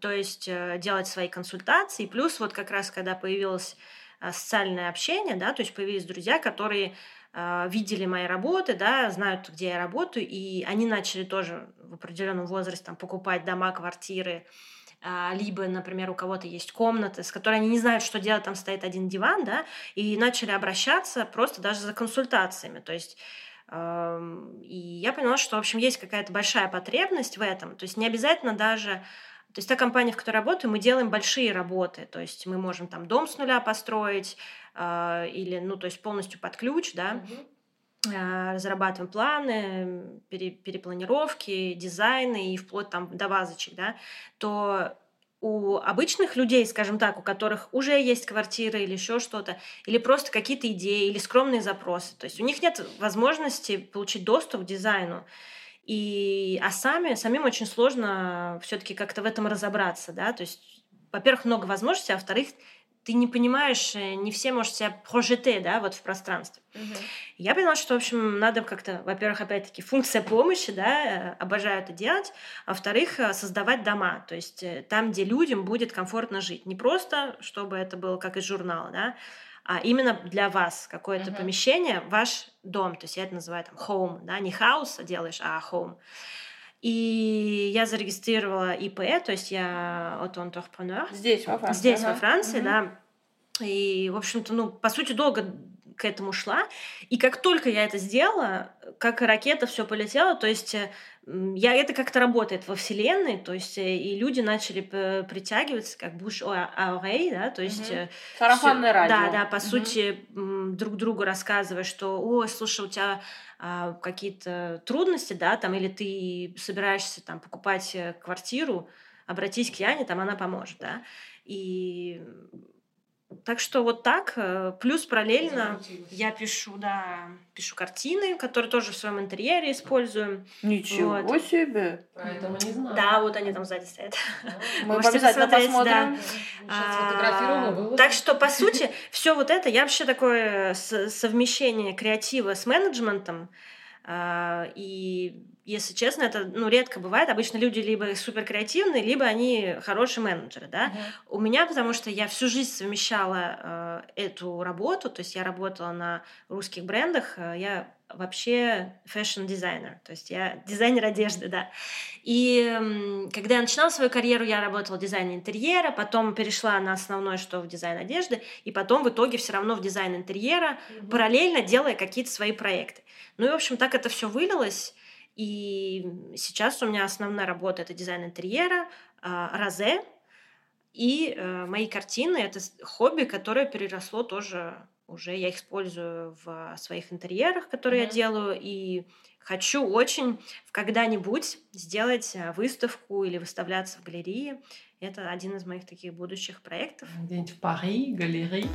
C: то есть э, делать свои консультации. Плюс вот как раз, когда появилось социальное общение, да, то есть появились друзья, которые видели мои работы, да, знают, где я работаю, и они начали тоже в определенном возрасте там, покупать дома, квартиры, а, либо, например, у кого-то есть комната, с которой они не знают, что делать, там стоит один диван, да, и начали обращаться просто даже за консультациями. То есть и я поняла, что, в общем, есть какая-то большая потребность в этом. То есть не обязательно даже то есть та компания, в которой работаю, мы делаем большие работы. То есть мы можем там дом с нуля построить э, или, ну, то есть полностью под ключ, да, угу. Э, разрабатываем планы, пере, перепланировки, дизайны и вплоть там до вазочек, да, то у обычных людей, скажем так, у которых уже есть квартира или еще что-то, или просто какие-то идеи, или скромные запросы. То есть у них нет возможности получить доступ к дизайну. И, а сами, самим очень сложно все-таки как-то в этом разобраться, да, то есть, во-первых, много возможностей, а во-вторых, ты не понимаешь, э, не все может себя прожите, да, вот в пространстве. Uh-huh. Я поняла, что, в общем, надо как-то, во-первых, опять-таки, функция помощи, да, э, обожаю это делать, а во-вторых, э, создавать дома, то есть там, где людям будет комфортно жить. Не просто, чтобы это было как из журнала, да, а именно для вас какое-то uh-huh. помещение, ваш дом, то есть я это называю там home, да, не house делаешь, а home. И я зарегистрировала ИП, то есть я auto-entrepreneur.
A: Здесь, во Франции.
C: Здесь, ага. во Франции, uh-huh. да. И, в общем-то, ну, по сути, долго к этому шла. И как только я это сделала, как ракета все полетело, то есть э, я, это как-то работает во Вселенной, то есть э, и люди начали притягиваться, как буш аурей, да, то есть... Угу.
A: Сарафанное радио.
C: Да, да, по угу. сути, друг другу рассказывая, что, о, слушай, у тебя а, какие-то трудности, да, там, или ты собираешься там покупать э, квартиру, обратись к Яне, там она поможет, да. И так что вот так. Э, плюс параллельно я пишу, да, пишу картины, которые тоже в своем интерьере использую.
A: Ничего вот. себе!
B: Поэтому не знаю.
C: Да, вот они там сзади стоят.
A: Мы обязательно посмотрим.
C: А, так что, по сути, все вот это, я вообще такое совмещение креатива с менеджментом, а, и если честно, это ну, редко бывает. Обычно люди либо супер креативные, либо они хорошие менеджеры. Да? Uh-huh. У меня, потому что я всю жизнь совмещала э, эту работу, то есть я работала на русских брендах, э, я вообще fashion -дизайнер, то есть я дизайнер одежды, да. И когда я начинала свою карьеру, я работала в дизайне интерьера, потом перешла на основное, что в дизайн одежды, и потом в итоге все равно в дизайн интерьера, mm-hmm. параллельно делая какие-то свои проекты. Ну и, в общем, так это все вылилось. И сейчас у меня основная работа это дизайн интерьера, а, Rozé, и э, мои картины это хобби, которое переросло тоже уже я использую в своих интерьерах, которые mm-hmm. я делаю, и хочу очень когда-нибудь сделать э, выставку или выставляться в галерее. Это один из моих таких будущих проектов.
B: Где-нибудь в Пари, галерее.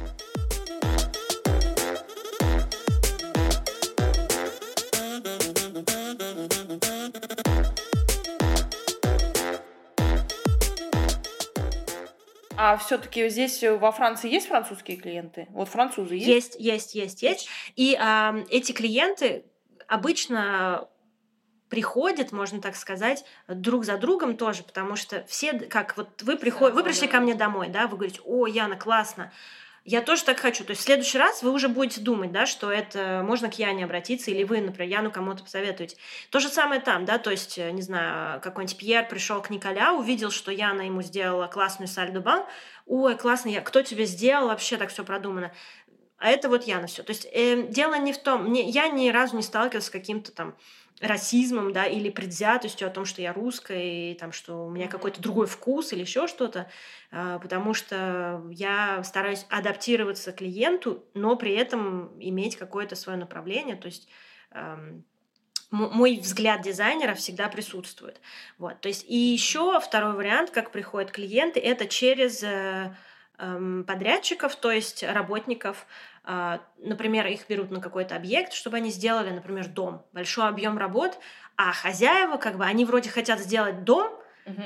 A: А все-таки здесь э, во Франции есть французские клиенты? Вот французы есть?
C: Есть, есть, есть, есть. И э, эти клиенты обычно приходят, можно так сказать, друг за другом тоже, потому что все, как вот вы приходите, вы пришли ко мне домой, да, вы говорите, о, Яна, классно, я тоже так хочу. То есть в следующий раз вы уже будете думать, да, что это можно к Яне обратиться, или вы, например, Яну кому-то посоветуете. То же самое там, да, то есть, э, не знаю, какой-нибудь Пьер пришел к Николя, увидел, что Яна ему сделала классную сальдобан. Ой, классно, я, кто тебе сделал, вообще так все продумано. А это вот Яна все. То есть э, дело не в том, не, я ни разу не сталкивалась с каким-то там расизмом, да, или предвзятостью о том, что я русская, и там, что у меня какой-то другой вкус или еще что-то, а, потому что я стараюсь адаптироваться клиенту, но при этом иметь какое-то свое направление, то есть мой взгляд дизайнера всегда присутствует. Вот. То есть, и еще второй вариант, как приходят клиенты, это через э, подрядчиков, то есть работников, например, их берут на какой-то объект, чтобы они сделали, например, дом, большой объем работ, а хозяева, как бы, они вроде хотят сделать дом, угу.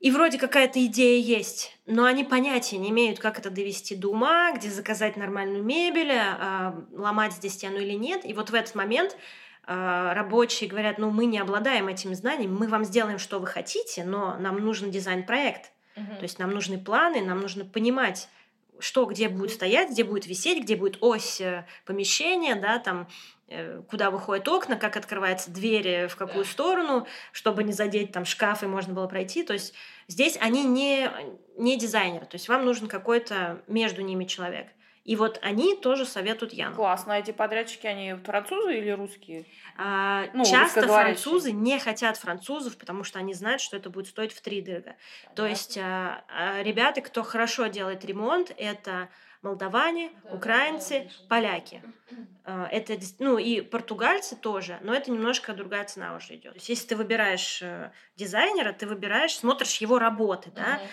C: и вроде какая-то идея есть, но они понятия не имеют, как это довести до ума, где заказать нормальную мебель, а, ломать здесь стену или нет. И вот в этот момент а, рабочие говорят, ну мы не обладаем этими знаниями, мы вам сделаем, что вы хотите, но нам нужен дизайн-проект. То есть нам нужны планы, нам нужно понимать, что где будет стоять, где будет висеть, где будет ось э, помещения, да, там э, куда выходят окна, как открываются двери, в какую сторону, чтобы не задеть там шкаф и можно было пройти. То есть здесь они не, не дизайнеры, то есть вам нужен какой-то между ними человек. И вот они тоже советуют Яну.
A: Классно. А эти подрядчики, они французы или русские?
C: А, ну, часто французы не хотят французов, потому что они знают, что это будет стоить в три дорого. То есть а, а, ребята, кто хорошо делает ремонт, это молдаване, да, украинцы, поляки. А, это, ну и португальцы тоже, но это немножко другая цена уже идет. То есть если ты выбираешь э, дизайнера, ты выбираешь, смотришь его работы, да, а,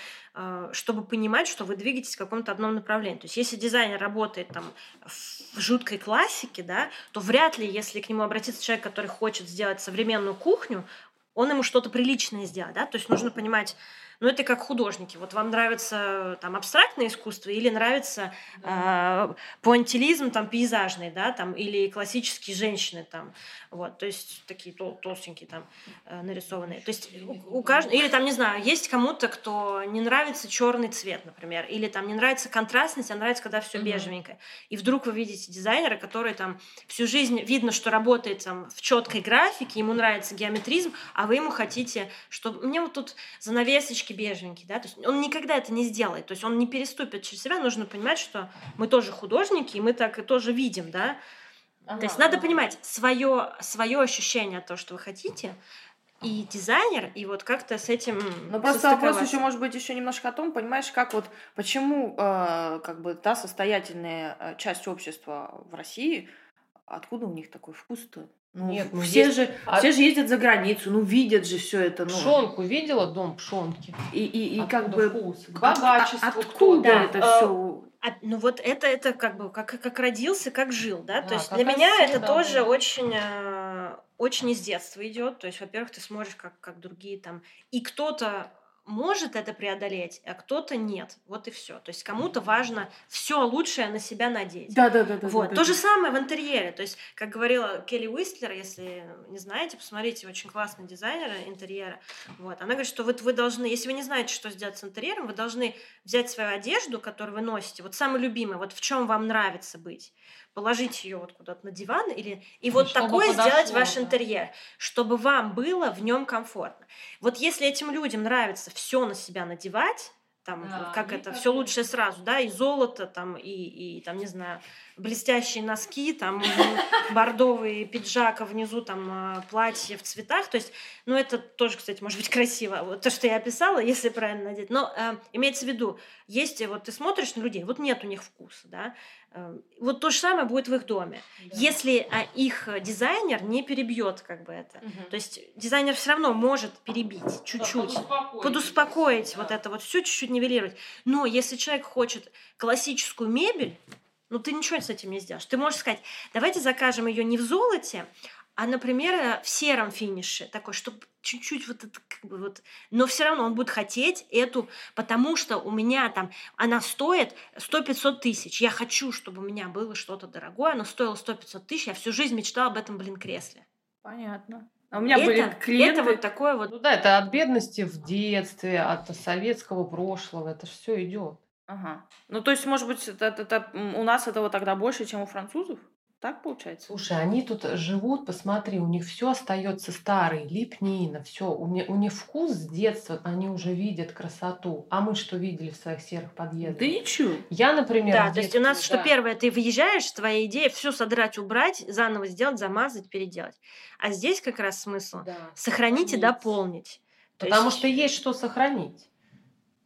C: чтобы понимать, что вы двигаетесь в каком-то одном направлении. То есть если дизайнер работает там в жуткой классике, да, то вряд ли, если к нему обратится человек, который хочет сделать современную кухню, он ему что-то приличное сделает, да, то есть нужно понимать, ну это как художники, вот вам нравится там абстрактное искусство или нравится э, пуантилизм там пейзажный, да, там или классические женщины там, вот, то есть такие тол толстенькие там э, нарисованные, то есть у, у каждого, или там не знаю, есть кому-то, кто не нравится черный цвет, например, или там не нравится контрастность, а нравится, когда все бежевенькое, и вдруг вы видите дизайнера, который там всю жизнь видно, что работает там в четкой графике, ему нравится геометризм, а вы ему хотите, чтобы мне вот тут занавесочки бежевенький, да, то есть он никогда это не сделает, то есть он не переступит через себя, нужно понимать, что мы тоже художники, и мы так и тоже видим, да, ага, то есть надо ага. понимать свое, свое ощущение то, что вы хотите, и дизайнер, и вот как-то с этим.
A: Ну просто вопрос еще может быть еще немножко о том, понимаешь, как вот почему э, как бы та состоятельная э, часть общества в России, откуда у них такой вкус-то? Ну, Нет, ну все есть... же, а... все же ездят за границу, ну видят же все это. Ну.
B: Пшонку видела дом пшонки.
A: И, и, и как бы
B: вкус, богачество.
A: А, откуда да. это а, все?
C: А, ну вот это это как бы как как родился, как жил, да. да То есть для меня это да, тоже да. очень э, очень из детства идет. То есть, во-первых, ты смотришь как как другие там и кто-то может это преодолеть, а кто-то нет. Вот и все. То есть кому-то важно все лучшее на себя надеть.
A: Да, да, да. да
C: вот.
A: Да,
C: То да. же самое в интерьере. То есть, как говорила Келли Уистлер, если не знаете, посмотрите, очень классный дизайнер интерьера. Вот. Она говорит, что вот вы должны, если вы не знаете, что сделать с интерьером, вы должны взять свою одежду, которую вы носите, вот самый любимый, вот в чем вам нравится быть положить ее вот куда-то на диван или и вот чтобы такое подошло, сделать ваш да. интерьер, чтобы вам было в нем комфортно. Вот если этим людям нравится все на себя надевать, там да, как это все лучшее сразу, да, и золото там и и там не знаю блестящие носки, там бордовый пиджак, а внизу там а, платье в цветах. То есть, ну, это тоже, кстати, может быть красиво. Вот то, что я описала, если правильно надеть. Но э, имеется в виду, есть, вот ты смотришь на людей, вот нет у них вкуса, да, э, вот то же самое будет в их доме. Да. Если а, их дизайнер не перебьет как бы это. Угу. То есть дизайнер все равно может перебить чуть-чуть, да, подуспокоить, подуспокоить да. вот это вот все чуть-чуть нивелировать. Но если человек хочет классическую мебель, ну, ты ничего с этим не сделаешь. Ты можешь сказать, давайте закажем ее не в золоте, а, например, в сером финише, такой, чтобы чуть-чуть вот это как бы вот, но все равно он будет хотеть эту, потому что у меня там, она стоит 100-500 тысяч, я хочу, чтобы у меня было что-то дорогое, оно стоило 100-500 тысяч, я всю жизнь мечтала об этом, блин, кресле.
A: Понятно. А у меня это, были клиенты...
C: Это вот такое вот...
B: Ну да, это от бедности в детстве, от советского прошлого, это все идет.
A: Ага. Ну, то есть, может быть, это, это, у нас этого тогда больше, чем у французов? Так получается?
B: Слушай, они тут живут, посмотри, у них все остается старый, лепнина, все. У, них, у них вкус с детства, они уже видят красоту. А мы что видели в своих серых подъездах?
A: Да ничего.
B: Я, например,
C: Да, детстве, то есть у нас, да. что первое, ты выезжаешь, твоя идея все содрать, убрать, заново сделать, замазать, переделать. А здесь как раз смысл да. сохранить, сохранить и дополнить.
B: Потому есть... что есть что сохранить.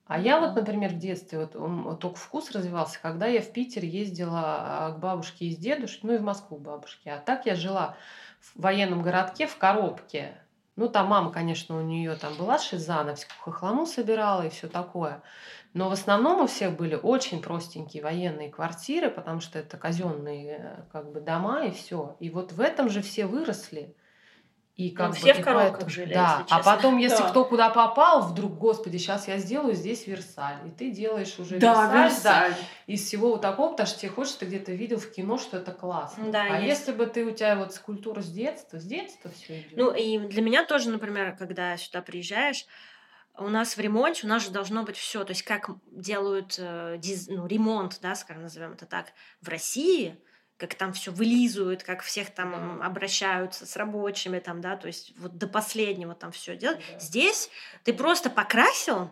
B: А я вот, например, в детстве, вот, он, только вкус развивался, когда я в Питер ездила а, к бабушке из дедушки, ну и в Москву к бабушке. А так я жила в военном городке в коробке. Ну, там мама, конечно, у нее там была шиза, она всякую хохлому собирала и все такое. Но в основном у всех были очень простенькие военные квартиры, потому что это казенные э, как бы дома и все. И вот в этом же все выросли.
C: И как ну, бы, все в коробках поэтому, жили,
B: Да, а потом, если да. кто куда попал, вдруг, господи, сейчас я сделаю здесь Версаль. И ты делаешь уже
A: да, Версаль, Версаль. Да,
B: из всего вот такого, потому что тебе хочется, ты где-то видел в кино, что это классно.
C: Да,
B: а
C: есть.
B: если бы ты, у тебя вот скульптура с детства, с детства все идет.
C: Ну, и для меня тоже, например, когда сюда приезжаешь, у нас в ремонте, у нас же должно быть все, то есть как делают э, диз, ну, ремонт, да, скажем, назовем это так, в России, как там все вылизывают, как всех там обращаются с рабочими, там, да, то есть вот до последнего там все делают. Здесь ты просто покрасил,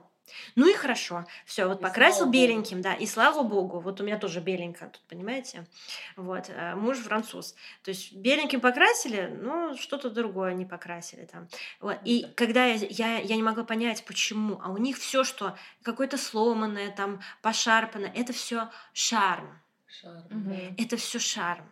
C: ну и хорошо. Все, вот и покрасил беленьким, Богу. да, и слава богу. Вот у меня тоже беленько тут, понимаете? Вот, э, муж француз. То есть беленьким покрасили, ну, что-то другое не покрасили там. Вот. И когда я, я, я не могла понять, почему, а у них все, что какое-то сломанное, там, пошарпанное, это все шарм. Шарм. Угу. Это все шарм.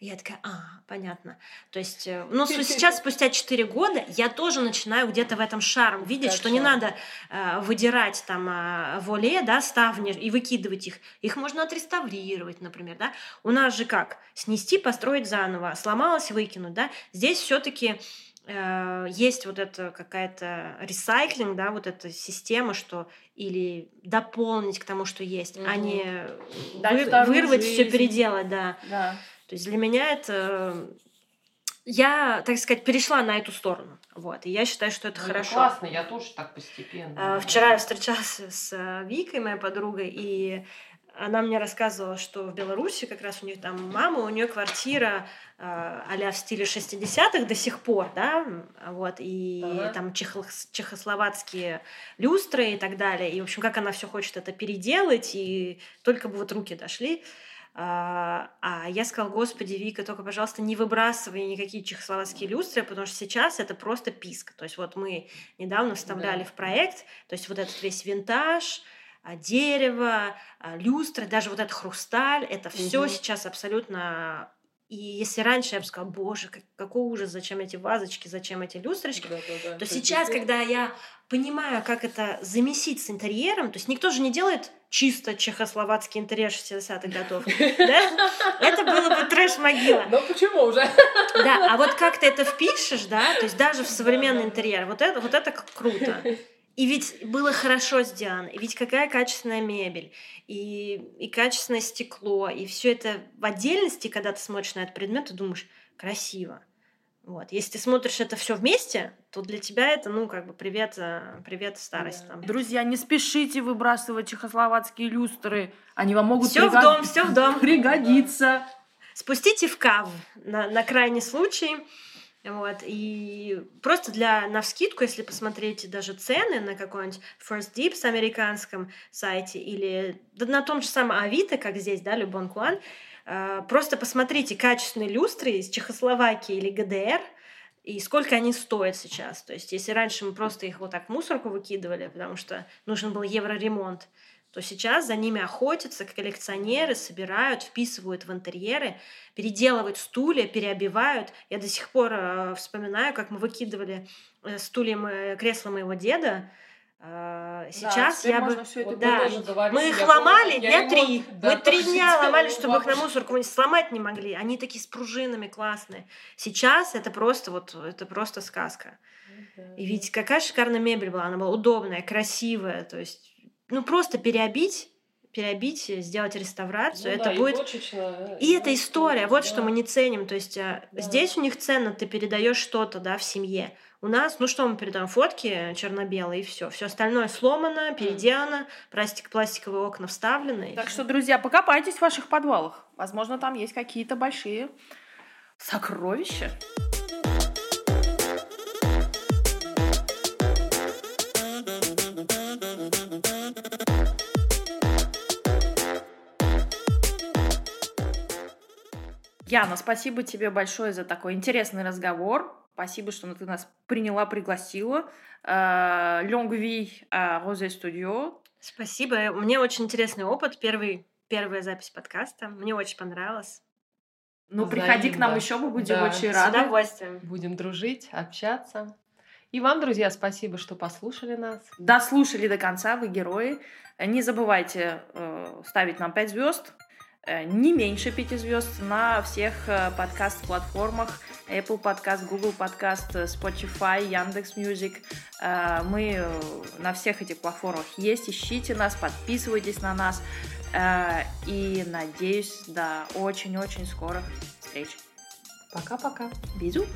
C: Я такая, а, понятно. То есть, э, ну, сейчас, спустя 4 года, я тоже начинаю где-то в этом шарм видеть, что не надо э, выдирать там э, воле, да, ставни и выкидывать их. Их можно отреставрировать, например, да. У нас же как? Снести, построить заново. Сломалось, выкинуть, да. Здесь все таки э, есть вот это какая-то ресайклинг, да, вот эта система, что или дополнить к тому, что есть, угу. а не вы, вырвать все переделать, да.
A: да.
C: То есть для меня это я, так сказать, перешла на эту сторону. Вот. И я считаю, что это ну, хорошо.
B: Классно, я тоже так постепенно.
C: А, вчера я встречалась с э, Викой, моей подругой, и она мне рассказывала, что в Беларуси как раз у них там мама, у нее квартира э, а в стиле 60-х до сих пор, да, вот, и ага. там чехо чехословацкие люстры и так далее. И, в общем, как она все хочет это переделать, и только бы вот руки дошли. А, а я сказала, господи, Вика, только, пожалуйста, не выбрасывай никакие чехословацкие люстры, потому что сейчас это просто писк. То есть вот мы недавно вставляли да. в проект, то есть вот этот весь винтаж, дерево, а, люстры, даже вот этот хрусталь, это все угу. сейчас абсолютно и если раньше я бы сказала, боже, как, какой ужас, зачем эти вазочки, зачем эти люстрочки, да, да, да. то сейчас, когда я понимаю, как это замесить с интерьером, то есть никто же не делает чисто чехословацкий интерьер 60-х годов, да? Это было бы трэш-могила.
B: Ну почему уже?
C: Да, а вот как ты это впишешь, да, то есть даже в современный интерьер, вот это, вот это круто. И ведь было хорошо сделано, и ведь какая качественная мебель, и, и качественное стекло, и все это в отдельности, когда ты смотришь на этот предмет, ты думаешь, красиво. Вот. Если ты смотришь это все вместе, то для тебя это, ну, как бы привет, э, привет старость. Да. Там.
A: Друзья, не спешите выбрасывать чехословацкие люстры. Они вам могут
C: все пригод... в дом, все в дом.
A: пригодиться.
C: Спустите в кав на, на крайний случай. Вот, и просто для навскидку, если посмотреть даже цены на какой-нибудь First Dips американском сайте или да, на том же самом Авито, как здесь, да, Любон Куан, э, просто посмотрите качественные люстры из Чехословакии или ГДР, и сколько они стоят сейчас. То есть, если раньше мы просто их вот так в мусорку выкидывали, потому что нужен был евроремонт, то сейчас за ними охотятся коллекционеры, собирают, вписывают в интерьеры, переделывают стулья, переобивают. Я до сих пор э, вспоминаю, как мы выкидывали э, стулья, э, кресло моего деда. Э, сейчас да, я бы... Да, мы их ломали дня три. Да, мы три дня ломали, чтобы их на мусорку сломать не могли. Они такие с пружинами классные. Сейчас это просто вот, это просто сказка. И ведь какая шикарная мебель была. Она была удобная, красивая. То есть ну, просто переобить переобить, сделать реставрацию, ну, это да, будет... И, точечно, и это история, вот да. что мы не ценим. То есть а, да. здесь у них ценно, ты передаешь что-то, да, в семье. У нас, ну что мы передаем? Фотки черно-белые и все. Все остальное сломано, переделано, пластик, пластиковые окна вставлены.
A: Так что, друзья, покопайтесь в ваших подвалах. Возможно, там есть какие-то большие сокровища. Яна, спасибо тебе большое за такой интересный разговор. Спасибо, что ты нас приняла, пригласила. Лонгви Розе Студио.
C: Спасибо. Мне очень интересный опыт. Первый, первая запись подкаста. Мне очень понравилось.
A: Ну, Взаимно. приходи к нам еще, мы будем да. очень рады.
C: С удовольствием.
B: Будем дружить, общаться. И вам, друзья, спасибо, что послушали нас.
A: Дослушали до конца, вы герои. Не забывайте э, ставить нам 5 звезд, не меньше пяти звезд на всех э, подкаст-платформах Apple Podcast, Google Podcast, Spotify, Яндекс Music. Э, мы на всех этих платформах есть. Ищите нас, подписывайтесь на нас. И надеюсь, до очень-очень скорых встреч.
B: Пока-пока.
A: Бизу.